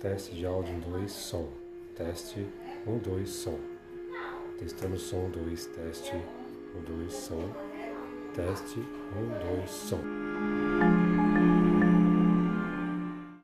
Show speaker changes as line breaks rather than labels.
Teste de áudio 1, 2, som. Teste 1, 2, som. Testando som 2, teste 1, 2, som. Teste 1, 2, som.